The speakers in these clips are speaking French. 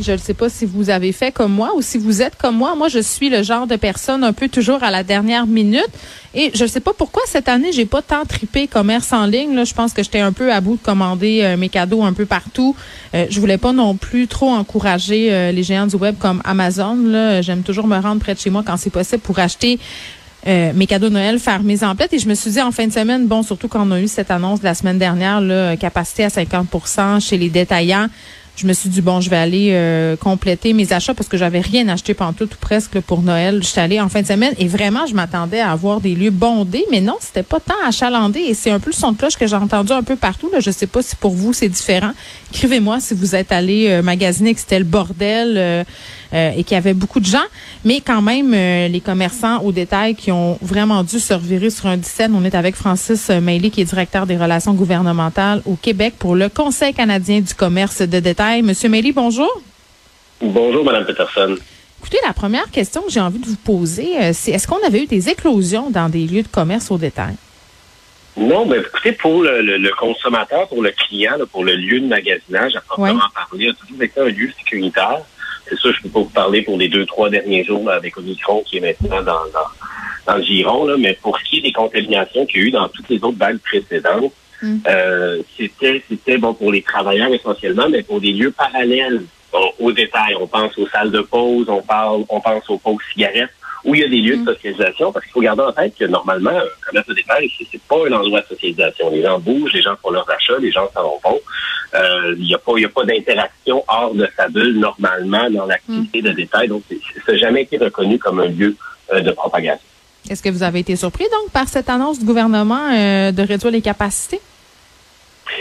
Je ne sais pas si vous avez fait comme moi ou si vous êtes comme moi. Moi, je suis le genre de personne un peu toujours à la dernière minute. Et je ne sais pas pourquoi cette année, j'ai pas tant tripé commerce en ligne. Je pense que j'étais un peu à bout de commander euh, mes cadeaux un peu partout. Euh, je voulais pas non plus trop encourager euh, les géants du web comme Amazon. J'aime toujours me rendre près de chez moi quand c'est possible pour acheter euh, mes cadeaux de Noël, faire mes emplettes. Et je me suis dit en fin de semaine, bon, surtout quand on a eu cette annonce de la semaine dernière, là, capacité à 50% chez les détaillants je me suis dit bon, je vais aller euh, compléter mes achats parce que j'avais rien acheté tout ou presque pour Noël. Je suis allée en fin de semaine et vraiment, je m'attendais à avoir des lieux bondés, mais non, c'était pas tant achalandé et c'est un peu le son de cloche que j'ai entendu un peu partout. Là. Je sais pas si pour vous c'est différent. Écrivez-moi si vous êtes allé euh, magasiner que c'était le bordel euh, et qu'il y avait beaucoup de gens, mais quand même les commerçants au détail qui ont vraiment dû se revirer sur un scène. On est avec Francis Mailly qui est directeur des relations gouvernementales au Québec pour le Conseil canadien du commerce de détail Monsieur Méli, bonjour. Bonjour, Mme Peterson. Écoutez, la première question que j'ai envie de vous poser, euh, c'est est-ce qu'on avait eu des éclosions dans des lieux de commerce au détail? Non, mais écoutez, pour le, consommateur, pour le client, pour le lieu de magasinage, à proprement parler, a toujours été un lieu sécuritaire. C'est ça, je ne peux pas vous parler pour les deux, trois derniers jours avec Omicron qui est maintenant dans, dans, le giron, mais pour ce qui est des contaminations qu'il y a eu dans toutes les autres vagues précédentes, Mm. Euh, c'était, c'était bon pour les travailleurs essentiellement, mais pour des lieux parallèles au détail. On pense aux salles de pause, on parle, on pense aux pauses cigarettes, où il y a des lieux de mm. socialisation, parce qu'il faut garder en tête que normalement, un commerce de détail, c'est, pas un endroit de socialisation. Les gens bougent, les gens font leurs achats, les gens s'en vont. Euh, il n'y a pas, il y a pas d'interaction hors de sa bulle normalement dans l'activité mm. de détail. Donc, ça n'a jamais été reconnu comme un lieu euh, de propagation. Est-ce que vous avez été surpris donc par cette annonce du gouvernement de réduire les capacités?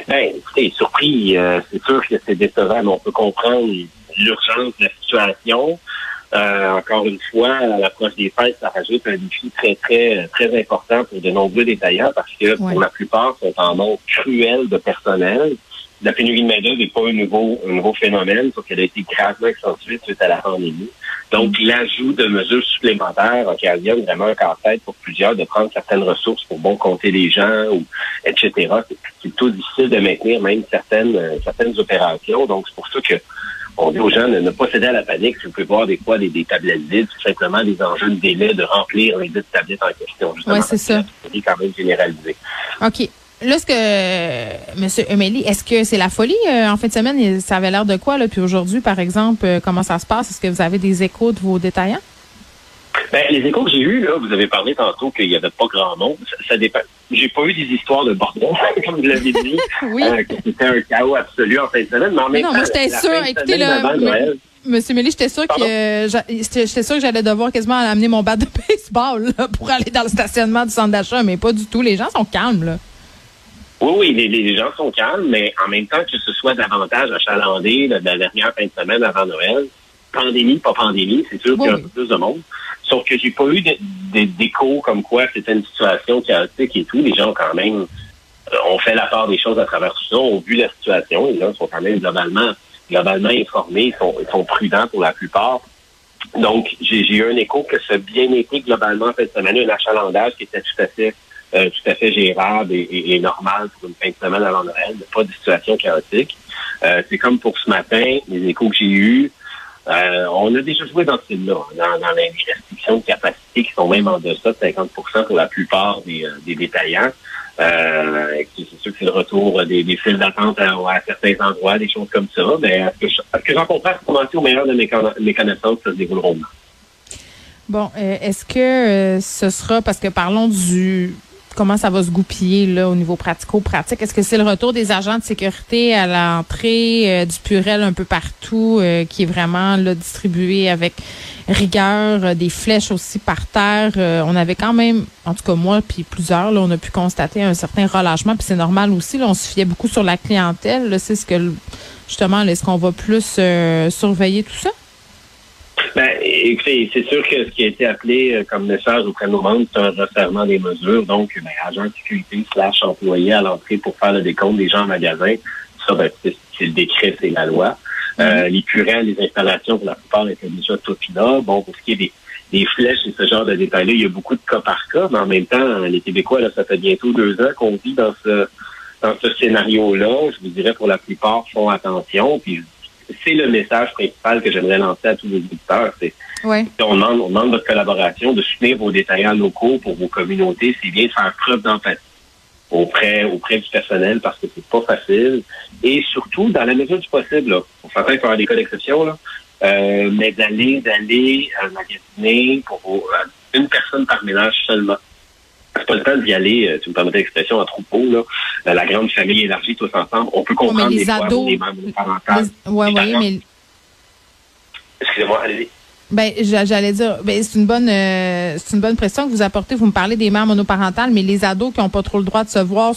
Ben, écoutez, surpris, euh, c'est sûr que c'est décevant, mais on peut comprendre l'urgence de la situation. Euh, encore une fois, à l'approche des fêtes, ça rajoute un défi très, très, très important pour de nombreux détaillants parce que pour la plupart, sont en manque cruel de personnel. La pénurie de main-d'œuvre n'est pas un nouveau, un nouveau phénomène, sauf qu'elle a été gravement accentuée suite à la pandémie. Donc, l'ajout de mesures supplémentaires occasionne vraiment un casse-tête pour plusieurs de prendre certaines ressources pour bon compter les gens, ou etc. C'est plutôt difficile de maintenir même certaines euh, certaines opérations. Donc, c'est pour ça que on dit aux gens de ne pas céder à la panique. Si vous pouvez voir des fois des, tablettes vides, c'est simplement des enjeux de délai de remplir les deux tablettes en question. Oui, c'est ça. C'est quand même généralisé. OK. Là, ce que, M. Emelie, est-ce que c'est la folie euh, en fin de semaine? Ça avait l'air de quoi? Là? Puis aujourd'hui, par exemple, euh, comment ça se passe? Est-ce que vous avez des échos de vos détaillants? Ben, les échos que j'ai eus, là, vous avez parlé tantôt qu'il n'y avait pas grand monde. Ça, dépend. J'ai pas eu des histoires de bordel, comme vous l'avez dit. oui. Euh, que c'était un chaos absolu en fin de semaine. Mais en même non, moi, j'étais sûre. Écoutez, là. Monsieur Mélie, j'étais sûre que j'étais sûr que j'allais devoir quasiment amener mon bat de baseball pour aller dans le stationnement du centre d'achat, mais pas du tout. Les gens sont calmes, là. Oui, oui, les, gens sont calmes, mais en même temps que ce soit davantage achalandé de la dernière fin de semaine avant Noël, pandémie, pas pandémie, c'est sûr qu'il y a un peu plus de monde. Sauf que j'ai pas eu d'écho comme quoi c'était une situation chaotique et tout. Les gens quand même euh, ont fait la part des choses à travers tout ça, ont vu la situation. Les gens sont quand même globalement, globalement informés, ils sont, sont prudents pour la plupart. Donc, j'ai eu un écho que ça a bien été globalement de semaine, un achalandage qui était tout à fait euh, tout à fait gérable et, normal pour une fin de semaine avant Noël, pas de situation chaotique. Euh, c'est comme pour ce matin, les échos que j'ai eus, euh, on a déjà joué dans ce là dans, dans, les restrictions de capacité qui sont même en deçà de 50% pour la plupart des, des détaillants. Euh, c'est sûr que c'est le retour des, des files d'attente à, certains endroits, des choses comme ça. Mais est-ce que, j'en comprends comment au meilleur de mes, connaissances, ça se dérouleront Bon, est-ce que ce sera, parce que parlons du comment ça va se goupiller là au niveau pratico-pratique? Est-ce que c'est le retour des agents de sécurité à l'entrée euh, du Purel un peu partout euh, qui est vraiment là, distribué avec rigueur, euh, des flèches aussi par terre? on avait quand même, en tout cas moi puis plusieurs, là, on a pu constater un certain relâchement, puis c'est normal aussi. Là, on se fiait beaucoup sur la clientèle. C'est ce que justement, est-ce qu'on va plus surveiller tout ça? Ben, écoutez, c'est sûr que ce qui a été appelé euh, comme message auprès de nos membres, c'est un resserrement des mesures. Donc, ben, agent de sécurité slash employé à l'entrée pour faire le décompte des gens en magasin. Ça, ben, c'est le décret, c'est la loi. Euh, les purelles, les installations, pour la plupart, étaient déjà toutes là. Bon, pour ce qui est des, des flèches et ce genre de détails-là, il y a beaucoup de cas par cas, mais en même temps, les Québécois, là, ça fait bientôt deux ans qu'on vit dans ce dans ce scénario-là. Je vous dirais, pour la plupart, font attention. Puis c'est le message principal que j'aimerais lancer à tous les auditeurs. C'est ouais. on demande, on demande votre collaboration, de soutenir vos détaillants locaux pour vos communautés. C'est bien de faire preuve d'empathie auprès, auprès du personnel parce que c'est pas facile. Et surtout, dans la mesure du possible, là, on s'entend qu'il y des cas d'exception, là, euh, mais d'aller, d'aller euh, magasiner pour euh, une personne par ménage seulement. C'est pas le temps d'y aller, euh, tu me permets l'expression, en troupeau, là. Euh, la grande famille élargie tous ensemble. On peut comprendre les fois ados, les membres. Les- ouais, ouais, mais Excusez-moi, allez-y. Ben, j'a- j'allais dire, ben, c'est une bonne, euh, c'est une bonne pression que vous apportez. Vous me parlez des mères monoparentales, mais les ados qui n'ont pas trop le droit de se voir